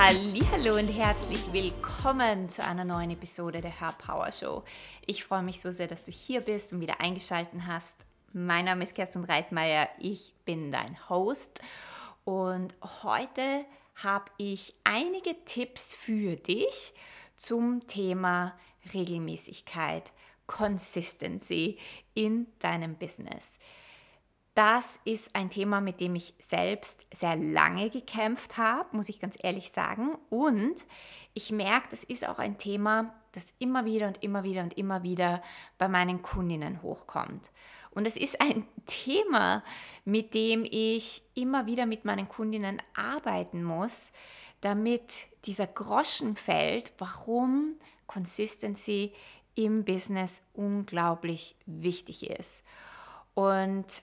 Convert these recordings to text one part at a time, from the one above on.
Hallo und herzlich willkommen zu einer neuen Episode der Hair Power Show. Ich freue mich so sehr, dass du hier bist und wieder eingeschaltet hast. Mein Name ist Kerstin Reitmeier, ich bin dein Host und heute habe ich einige Tipps für dich zum Thema Regelmäßigkeit, Consistency in deinem Business. Das ist ein Thema, mit dem ich selbst sehr lange gekämpft habe, muss ich ganz ehrlich sagen. Und ich merke, das ist auch ein Thema, das immer wieder und immer wieder und immer wieder bei meinen Kundinnen hochkommt. Und es ist ein Thema, mit dem ich immer wieder mit meinen Kundinnen arbeiten muss, damit dieser Groschen fällt, warum Consistency im Business unglaublich wichtig ist. Und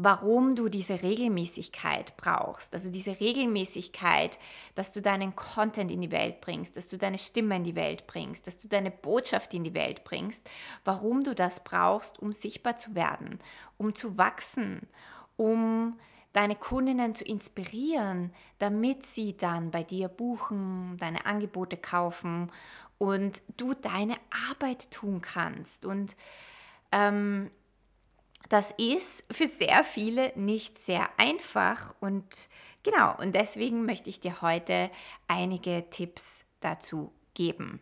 warum du diese Regelmäßigkeit brauchst. Also diese Regelmäßigkeit, dass du deinen Content in die Welt bringst, dass du deine Stimme in die Welt bringst, dass du deine Botschaft in die Welt bringst, warum du das brauchst, um sichtbar zu werden, um zu wachsen, um deine Kundinnen zu inspirieren, damit sie dann bei dir buchen, deine Angebote kaufen und du deine Arbeit tun kannst. Und ähm, das ist für sehr viele nicht sehr einfach und genau, und deswegen möchte ich dir heute einige Tipps dazu geben.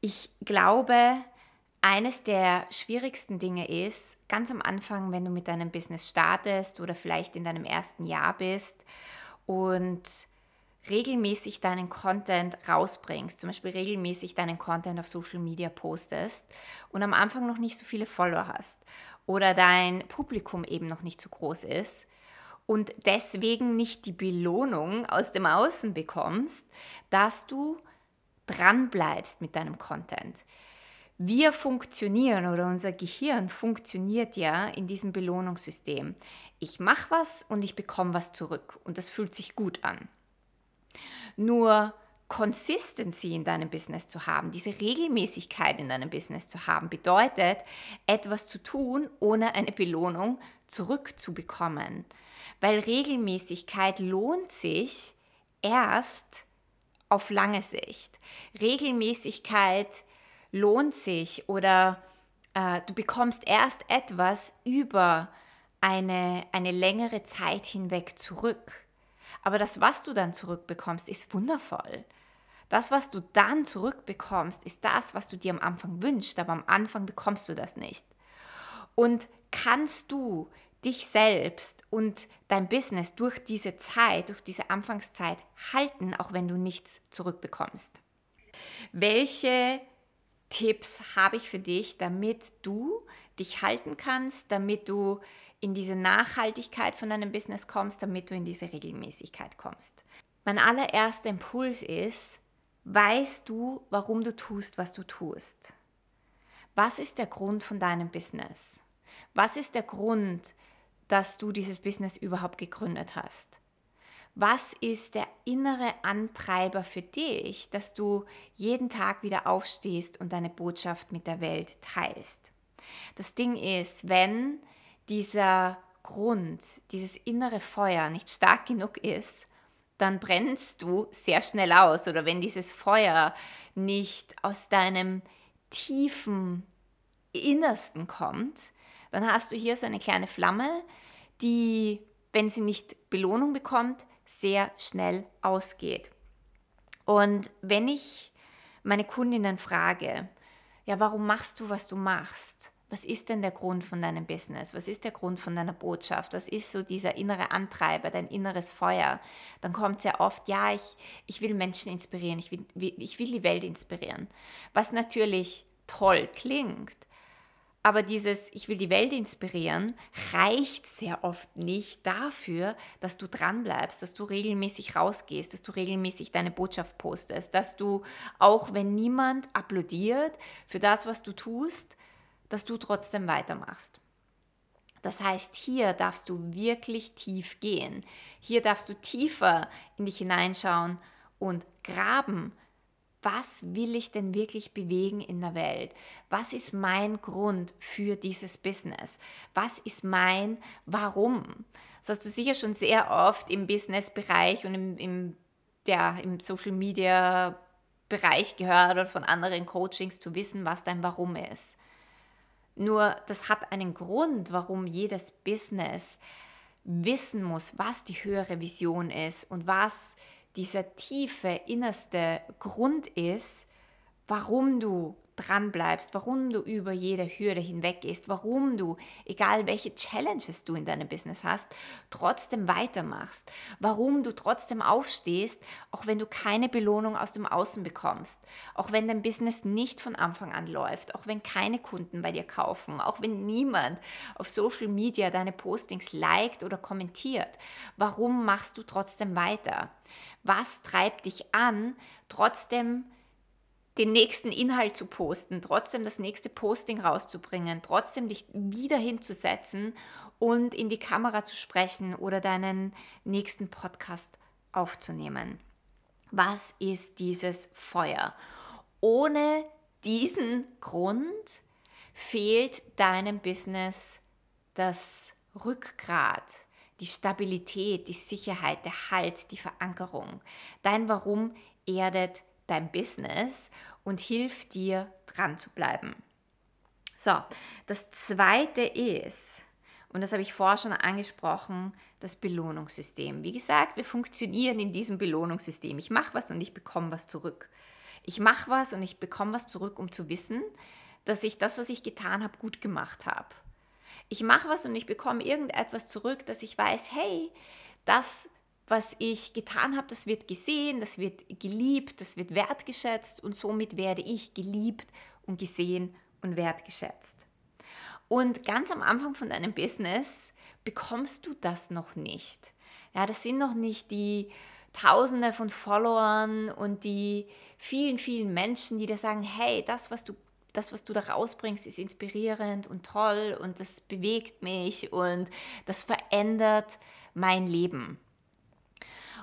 Ich glaube, eines der schwierigsten Dinge ist, ganz am Anfang, wenn du mit deinem Business startest oder vielleicht in deinem ersten Jahr bist und regelmäßig deinen Content rausbringst, zum Beispiel regelmäßig deinen Content auf Social Media postest und am Anfang noch nicht so viele Follower hast oder dein Publikum eben noch nicht so groß ist und deswegen nicht die Belohnung aus dem Außen bekommst, dass du dran bleibst mit deinem Content. Wir funktionieren oder unser Gehirn funktioniert ja in diesem Belohnungssystem. Ich mache was und ich bekomme was zurück und das fühlt sich gut an. Nur Consistency in deinem Business zu haben, diese Regelmäßigkeit in deinem Business zu haben, bedeutet, etwas zu tun, ohne eine Belohnung zurückzubekommen. Weil Regelmäßigkeit lohnt sich erst auf lange Sicht. Regelmäßigkeit lohnt sich oder äh, du bekommst erst etwas über eine, eine längere Zeit hinweg zurück. Aber das, was du dann zurückbekommst, ist wundervoll. Das, was du dann zurückbekommst, ist das, was du dir am Anfang wünschst, aber am Anfang bekommst du das nicht. Und kannst du dich selbst und dein Business durch diese Zeit, durch diese Anfangszeit halten, auch wenn du nichts zurückbekommst? Welche Tipps habe ich für dich, damit du dich halten kannst, damit du in diese Nachhaltigkeit von deinem Business kommst, damit du in diese Regelmäßigkeit kommst. Mein allererster Impuls ist, weißt du, warum du tust, was du tust? Was ist der Grund von deinem Business? Was ist der Grund, dass du dieses Business überhaupt gegründet hast? Was ist der innere Antreiber für dich, dass du jeden Tag wieder aufstehst und deine Botschaft mit der Welt teilst? Das Ding ist, wenn dieser Grund, dieses innere Feuer nicht stark genug ist, dann brennst du sehr schnell aus. Oder wenn dieses Feuer nicht aus deinem tiefen Innersten kommt, dann hast du hier so eine kleine Flamme, die, wenn sie nicht Belohnung bekommt, sehr schnell ausgeht. Und wenn ich meine Kundinnen frage, ja, warum machst du, was du machst? Was ist denn der Grund von deinem Business? Was ist der Grund von deiner Botschaft? Was ist so dieser innere Antreiber, dein inneres Feuer? Dann kommt sehr oft, ja, ich, ich will Menschen inspirieren, ich will, ich will die Welt inspirieren. Was natürlich toll klingt, aber dieses Ich will die Welt inspirieren reicht sehr oft nicht dafür, dass du dranbleibst, dass du regelmäßig rausgehst, dass du regelmäßig deine Botschaft postest, dass du, auch wenn niemand applaudiert für das, was du tust, dass du trotzdem weitermachst. Das heißt, hier darfst du wirklich tief gehen. Hier darfst du tiefer in dich hineinschauen und graben. Was will ich denn wirklich bewegen in der Welt? Was ist mein Grund für dieses Business? Was ist mein Warum? Das hast du sicher schon sehr oft im Business-Bereich und im, im, ja, im Social-Media-Bereich gehört oder von anderen Coachings zu wissen, was dein Warum ist. Nur das hat einen Grund, warum jedes Business wissen muss, was die höhere Vision ist und was dieser tiefe, innerste Grund ist, warum du dran bleibst, warum du über jede Hürde hinweg gehst, warum du, egal welche Challenges du in deinem Business hast, trotzdem weitermachst, warum du trotzdem aufstehst, auch wenn du keine Belohnung aus dem Außen bekommst, auch wenn dein Business nicht von Anfang an läuft, auch wenn keine Kunden bei dir kaufen, auch wenn niemand auf Social Media deine Postings liked oder kommentiert, warum machst du trotzdem weiter? Was treibt dich an, trotzdem den nächsten Inhalt zu posten, trotzdem das nächste Posting rauszubringen, trotzdem dich wieder hinzusetzen und in die Kamera zu sprechen oder deinen nächsten Podcast aufzunehmen. Was ist dieses Feuer? Ohne diesen Grund fehlt deinem Business das Rückgrat, die Stabilität, die Sicherheit, der Halt, die Verankerung. Dein Warum erdet dein Business und hilft dir dran zu bleiben. So, das zweite ist, und das habe ich vorher schon angesprochen, das Belohnungssystem. Wie gesagt, wir funktionieren in diesem Belohnungssystem. Ich mache was und ich bekomme was zurück. Ich mache was und ich bekomme was zurück, um zu wissen, dass ich das, was ich getan habe, gut gemacht habe. Ich mache was und ich bekomme irgendetwas zurück, dass ich weiß, hey, das was ich getan habe, das wird gesehen, das wird geliebt, das wird wertgeschätzt und somit werde ich geliebt und gesehen und wertgeschätzt. Und ganz am Anfang von deinem Business bekommst du das noch nicht. Ja, das sind noch nicht die Tausende von Followern und die vielen, vielen Menschen, die dir sagen, hey, das, was du das, was du da rausbringst, ist inspirierend und toll und das bewegt mich und das verändert mein Leben.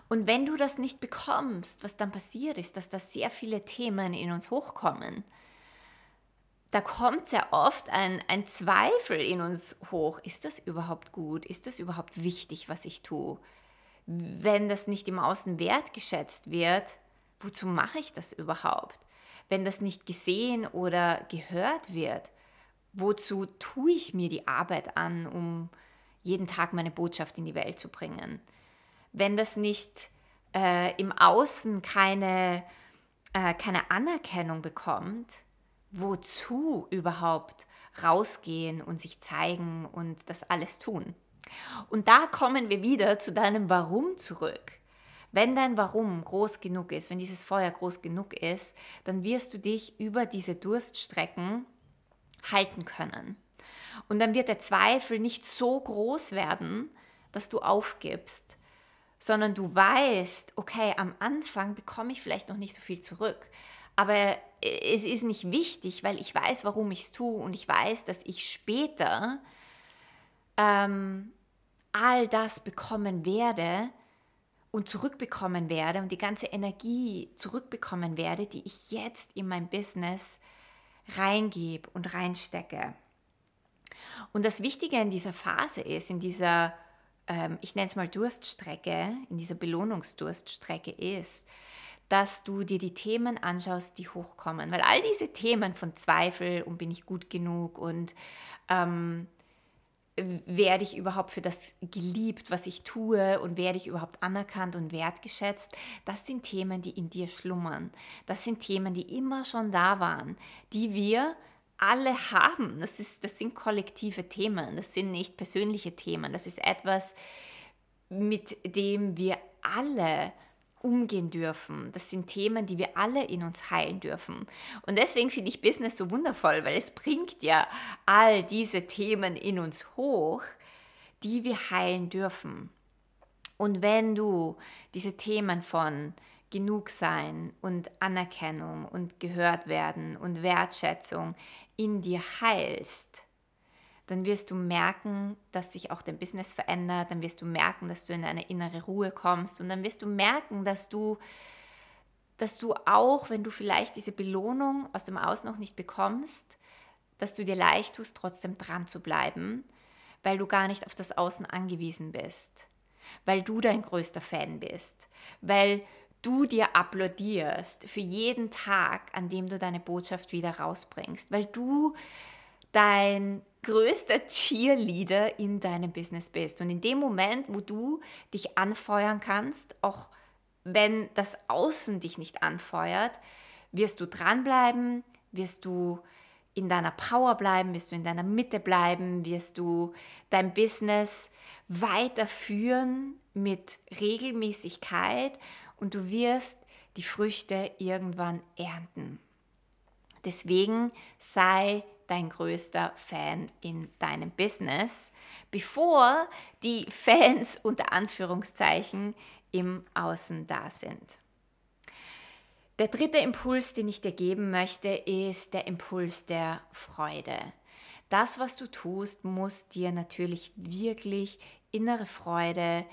Und wenn du das nicht bekommst, was dann passiert ist, dass da sehr viele Themen in uns hochkommen, da kommt sehr oft ein, ein Zweifel in uns hoch. Ist das überhaupt gut? Ist das überhaupt wichtig, was ich tue? Wenn das nicht im Außen wertgeschätzt wird, wozu mache ich das überhaupt? Wenn das nicht gesehen oder gehört wird, wozu tue ich mir die Arbeit an, um jeden Tag meine Botschaft in die Welt zu bringen? Wenn das nicht äh, im Außen keine, äh, keine Anerkennung bekommt, wozu überhaupt rausgehen und sich zeigen und das alles tun? Und da kommen wir wieder zu deinem Warum zurück. Wenn dein Warum groß genug ist, wenn dieses Feuer groß genug ist, dann wirst du dich über diese Durststrecken halten können. Und dann wird der Zweifel nicht so groß werden, dass du aufgibst, sondern du weißt, okay, am Anfang bekomme ich vielleicht noch nicht so viel zurück. Aber es ist nicht wichtig, weil ich weiß, warum ich es tue und ich weiß, dass ich später ähm, all das bekommen werde und zurückbekommen werde und die ganze Energie zurückbekommen werde, die ich jetzt in mein Business reingebe und reinstecke. Und das Wichtige in dieser Phase ist, in dieser ich nenne es mal Durststrecke, in dieser Belohnungsdurststrecke ist, dass du dir die Themen anschaust, die hochkommen. Weil all diese Themen von Zweifel und bin ich gut genug und ähm, werde ich überhaupt für das geliebt, was ich tue und werde ich überhaupt anerkannt und wertgeschätzt, das sind Themen, die in dir schlummern. Das sind Themen, die immer schon da waren, die wir alle haben. Das, ist, das sind kollektive Themen, das sind nicht persönliche Themen. Das ist etwas, mit dem wir alle umgehen dürfen. Das sind Themen, die wir alle in uns heilen dürfen. Und deswegen finde ich Business so wundervoll, weil es bringt ja all diese Themen in uns hoch, die wir heilen dürfen. Und wenn du diese Themen von genug sein und Anerkennung und gehört werden und Wertschätzung in dir heilst, dann wirst du merken, dass sich auch dein Business verändert, dann wirst du merken, dass du in eine innere Ruhe kommst und dann wirst du merken, dass du dass du auch, wenn du vielleicht diese Belohnung aus dem Aus noch nicht bekommst, dass du dir leicht tust, trotzdem dran zu bleiben, weil du gar nicht auf das Außen angewiesen bist, weil du dein größter Fan bist, weil du dir applaudierst für jeden Tag, an dem du deine Botschaft wieder rausbringst, weil du dein größter Cheerleader in deinem Business bist. Und in dem Moment, wo du dich anfeuern kannst, auch wenn das Außen dich nicht anfeuert, wirst du dranbleiben, wirst du in deiner Power bleiben, wirst du in deiner Mitte bleiben, wirst du dein Business weiterführen mit Regelmäßigkeit und du wirst die Früchte irgendwann ernten. Deswegen sei dein größter Fan in deinem Business, bevor die Fans unter Anführungszeichen im Außen da sind. Der dritte Impuls, den ich dir geben möchte, ist der Impuls der Freude. Das, was du tust, muss dir natürlich wirklich innere Freude,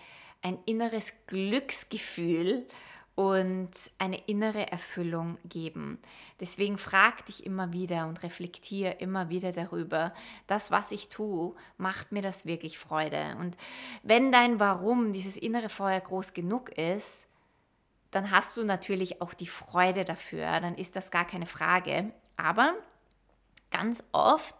ein inneres Glücksgefühl und eine innere Erfüllung geben. Deswegen frag dich immer wieder und reflektiere immer wieder darüber, das, was ich tue, macht mir das wirklich Freude. Und wenn dein Warum, dieses innere Feuer groß genug ist, dann hast du natürlich auch die Freude dafür, dann ist das gar keine Frage. Aber ganz oft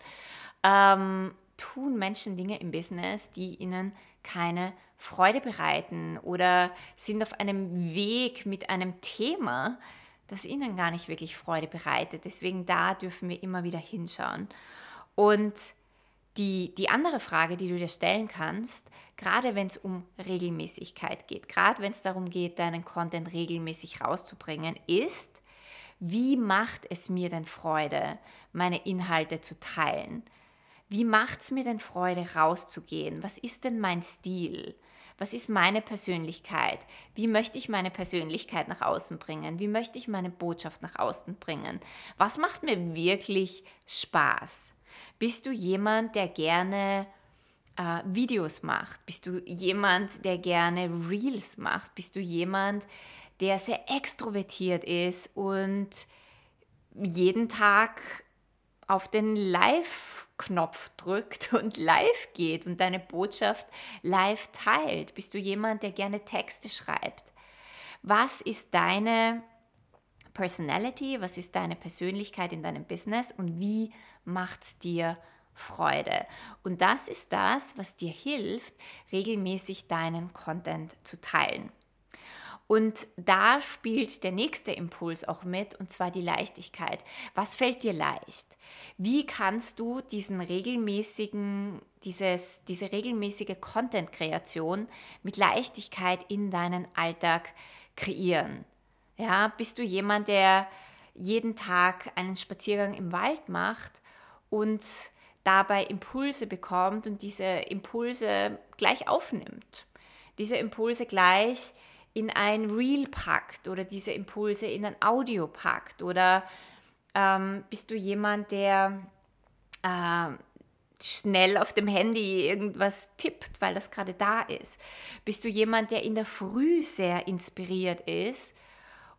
ähm, tun Menschen Dinge im Business, die ihnen keine Freude bereiten oder sind auf einem Weg mit einem Thema, das ihnen gar nicht wirklich Freude bereitet. Deswegen da dürfen wir immer wieder hinschauen. Und die, die andere Frage, die du dir stellen kannst, gerade wenn es um Regelmäßigkeit geht, gerade wenn es darum geht, deinen Content regelmäßig rauszubringen, ist, wie macht es mir denn Freude, meine Inhalte zu teilen? Wie macht es mir denn Freude, rauszugehen? Was ist denn mein Stil? Was ist meine Persönlichkeit? Wie möchte ich meine Persönlichkeit nach außen bringen? Wie möchte ich meine Botschaft nach außen bringen? Was macht mir wirklich Spaß? Bist du jemand, der gerne äh, Videos macht? Bist du jemand, der gerne Reels macht? Bist du jemand, der sehr extrovertiert ist und jeden Tag auf den Live-Knopf drückt und live geht und deine Botschaft live teilt? Bist du jemand, der gerne Texte schreibt? Was ist deine Personality? Was ist deine Persönlichkeit in deinem Business und wie macht es dir Freude. Und das ist das, was dir hilft, regelmäßig deinen Content zu teilen. Und da spielt der nächste Impuls auch mit, und zwar die Leichtigkeit. Was fällt dir leicht? Wie kannst du diesen regelmäßigen, dieses, diese regelmäßige Content-Kreation mit Leichtigkeit in deinen Alltag kreieren? Ja, bist du jemand, der jeden Tag einen Spaziergang im Wald macht und dabei Impulse bekommt und diese Impulse gleich aufnimmt. Diese Impulse gleich in ein Reel packt oder diese Impulse in ein Audio packt oder ähm, bist du jemand, der äh, schnell auf dem Handy irgendwas tippt, weil das gerade da ist? Bist du jemand, der in der Früh sehr inspiriert ist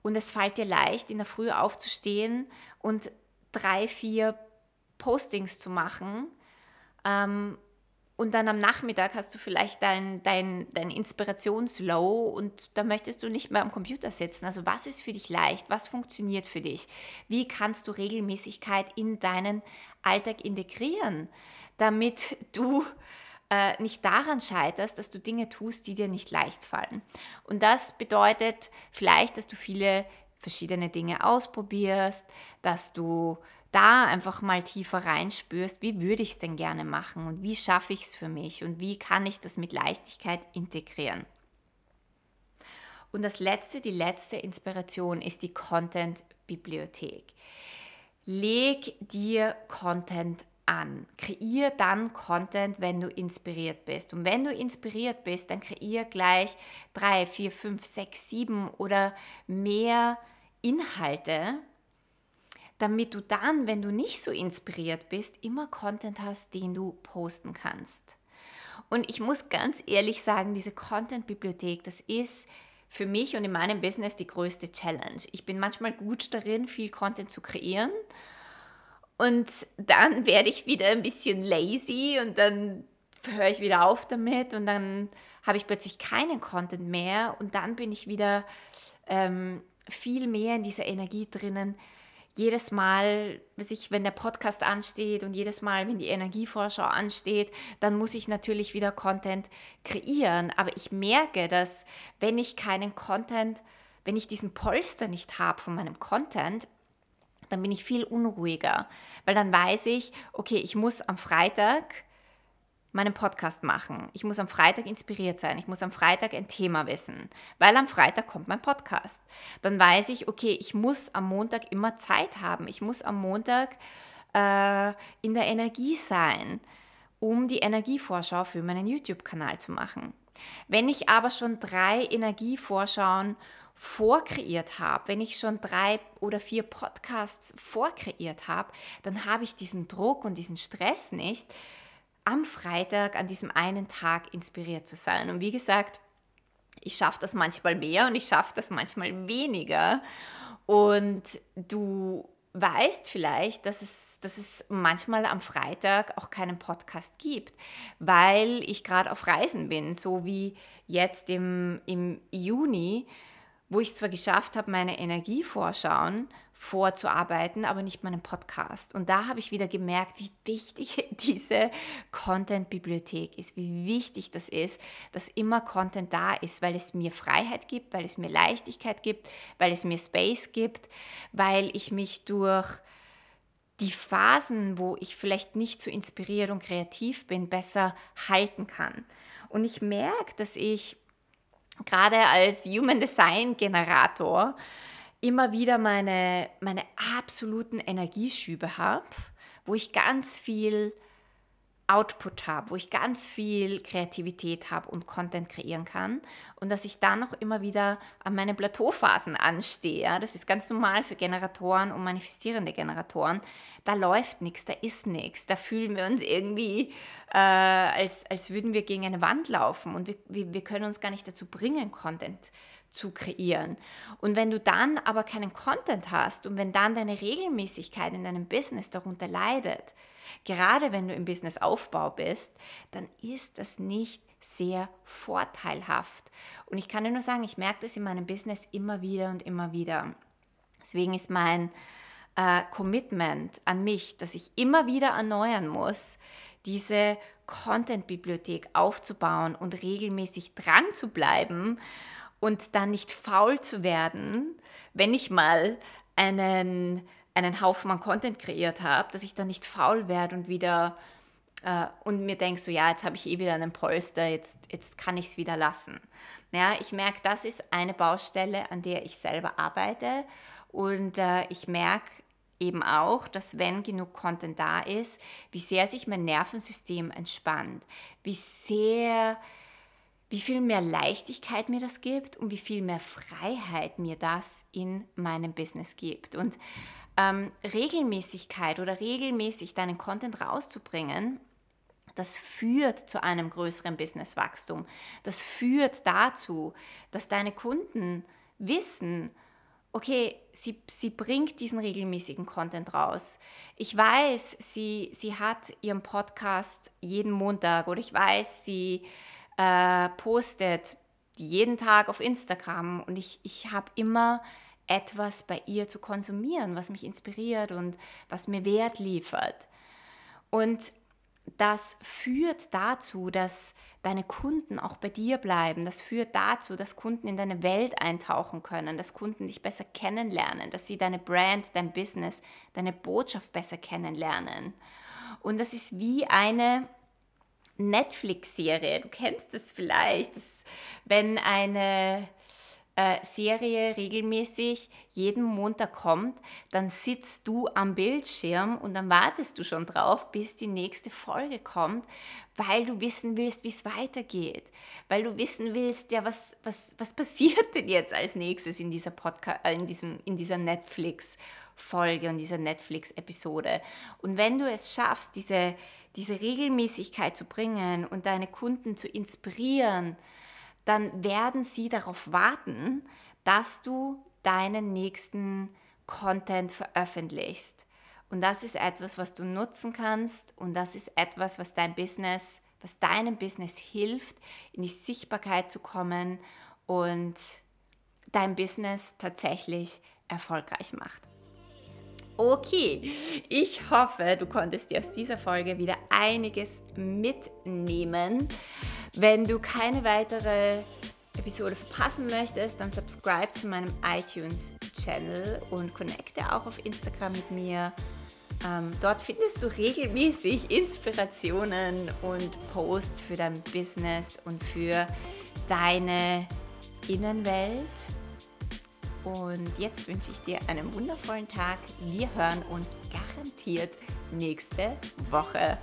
und es fällt dir leicht, in der Früh aufzustehen und drei, vier Postings zu machen. Ähm, und dann am Nachmittag hast du vielleicht dein, dein, dein Inspirationslow und da möchtest du nicht mehr am Computer sitzen. Also was ist für dich leicht? Was funktioniert für dich? Wie kannst du Regelmäßigkeit in deinen Alltag integrieren, damit du äh, nicht daran scheiterst, dass du Dinge tust, die dir nicht leicht fallen. Und das bedeutet vielleicht, dass du viele verschiedene Dinge ausprobierst, dass du da einfach mal tiefer reinspürst, wie würde ich es denn gerne machen und wie schaffe ich es für mich und wie kann ich das mit Leichtigkeit integrieren. Und das letzte, die letzte Inspiration ist die Content-Bibliothek. Leg dir Content an. Kreier dann Content, wenn du inspiriert bist. Und wenn du inspiriert bist, dann kreier gleich drei, vier, fünf, sechs, sieben oder mehr Inhalte, damit du dann, wenn du nicht so inspiriert bist, immer Content hast, den du posten kannst. Und ich muss ganz ehrlich sagen, diese Content-Bibliothek, das ist für mich und in meinem Business die größte Challenge. Ich bin manchmal gut darin, viel Content zu kreieren. Und dann werde ich wieder ein bisschen lazy und dann höre ich wieder auf damit und dann habe ich plötzlich keinen Content mehr und dann bin ich wieder ähm, viel mehr in dieser Energie drinnen. Jedes Mal, wenn der Podcast ansteht und jedes Mal, wenn die Energievorschau ansteht, dann muss ich natürlich wieder Content kreieren. Aber ich merke, dass wenn ich keinen Content, wenn ich diesen Polster nicht habe von meinem Content, dann bin ich viel unruhiger, weil dann weiß ich, okay, ich muss am Freitag meinen Podcast machen. Ich muss am Freitag inspiriert sein. Ich muss am Freitag ein Thema wissen, weil am Freitag kommt mein Podcast. Dann weiß ich, okay, ich muss am Montag immer Zeit haben. Ich muss am Montag äh, in der Energie sein, um die Energievorschau für meinen YouTube-Kanal zu machen. Wenn ich aber schon drei Energievorschauen vorkreiert habe, wenn ich schon drei oder vier Podcasts vorkreiert habe, dann habe ich diesen Druck und diesen Stress nicht, am Freitag an diesem einen Tag inspiriert zu sein. Und wie gesagt, ich schaffe das manchmal mehr und ich schaffe das manchmal weniger. Und du weißt vielleicht, dass es, dass es manchmal am Freitag auch keinen Podcast gibt, weil ich gerade auf Reisen bin, so wie jetzt im, im Juni wo ich zwar geschafft habe, meine Energievorschauen vorzuarbeiten, aber nicht meinen Podcast. Und da habe ich wieder gemerkt, wie wichtig diese Content-Bibliothek ist, wie wichtig das ist, dass immer Content da ist, weil es mir Freiheit gibt, weil es mir Leichtigkeit gibt, weil es mir Space gibt, weil ich mich durch die Phasen, wo ich vielleicht nicht so inspiriert und kreativ bin, besser halten kann. Und ich merke, dass ich gerade als Human Design Generator immer wieder meine, meine absoluten Energieschübe habe, wo ich ganz viel Output habe, wo ich ganz viel Kreativität habe und Content kreieren kann und dass ich dann auch immer wieder an meine Plateauphasen anstehe. Das ist ganz normal für Generatoren und manifestierende Generatoren. Da läuft nichts, da ist nichts, da fühlen wir uns irgendwie, äh, als, als würden wir gegen eine Wand laufen und wir, wir können uns gar nicht dazu bringen, Content zu kreieren. Und wenn du dann aber keinen Content hast und wenn dann deine Regelmäßigkeit in deinem Business darunter leidet, Gerade wenn du im Businessaufbau bist, dann ist das nicht sehr vorteilhaft. Und ich kann dir nur sagen, ich merke das in meinem Business immer wieder und immer wieder. Deswegen ist mein äh, Commitment an mich, dass ich immer wieder erneuern muss, diese Content-Bibliothek aufzubauen und regelmäßig dran zu bleiben und dann nicht faul zu werden, wenn ich mal einen einen Haufen an Content kreiert habe, dass ich dann nicht faul werde und wieder äh, und mir denke, so ja, jetzt habe ich eh wieder einen Polster, jetzt, jetzt kann ich es wieder lassen. Ja, ich merke, das ist eine Baustelle, an der ich selber arbeite und äh, ich merke eben auch, dass wenn genug Content da ist, wie sehr sich mein Nervensystem entspannt, wie sehr wie viel mehr Leichtigkeit mir das gibt und wie viel mehr Freiheit mir das in meinem Business gibt. Und ähm, Regelmäßigkeit oder regelmäßig deinen Content rauszubringen, das führt zu einem größeren Businesswachstum. Das führt dazu, dass deine Kunden wissen, okay, sie, sie bringt diesen regelmäßigen Content raus. Ich weiß, sie, sie hat ihren Podcast jeden Montag oder ich weiß, sie äh, postet jeden Tag auf Instagram und ich, ich habe immer etwas bei ihr zu konsumieren, was mich inspiriert und was mir Wert liefert. Und das führt dazu, dass deine Kunden auch bei dir bleiben. Das führt dazu, dass Kunden in deine Welt eintauchen können, dass Kunden dich besser kennenlernen, dass sie deine Brand, dein Business, deine Botschaft besser kennenlernen. Und das ist wie eine Netflix-Serie. Du kennst es vielleicht, dass, wenn eine äh, Serie regelmäßig jeden Montag kommt, dann sitzt du am Bildschirm und dann wartest du schon drauf, bis die nächste Folge kommt, weil du wissen willst, wie es weitergeht, weil du wissen willst, ja, was, was, was passiert denn jetzt als nächstes in dieser äh, in, in dieser Netflix Folge und dieser Netflix-Episode. Und wenn du es schaffst, diese, diese Regelmäßigkeit zu bringen und deine Kunden zu inspirieren, dann werden sie darauf warten, dass du deinen nächsten Content veröffentlichst. Und das ist etwas, was du nutzen kannst und das ist etwas, was dein Business was deinem Business hilft, in die Sichtbarkeit zu kommen und dein Business tatsächlich erfolgreich macht. Okay, ich hoffe, du konntest dir aus dieser Folge wieder einiges mitnehmen. Wenn du keine weitere Episode verpassen möchtest, dann subscribe zu meinem iTunes-Channel und connecte auch auf Instagram mit mir. Ähm, dort findest du regelmäßig Inspirationen und Posts für dein Business und für deine Innenwelt. Und jetzt wünsche ich dir einen wundervollen Tag. Wir hören uns garantiert nächste Woche.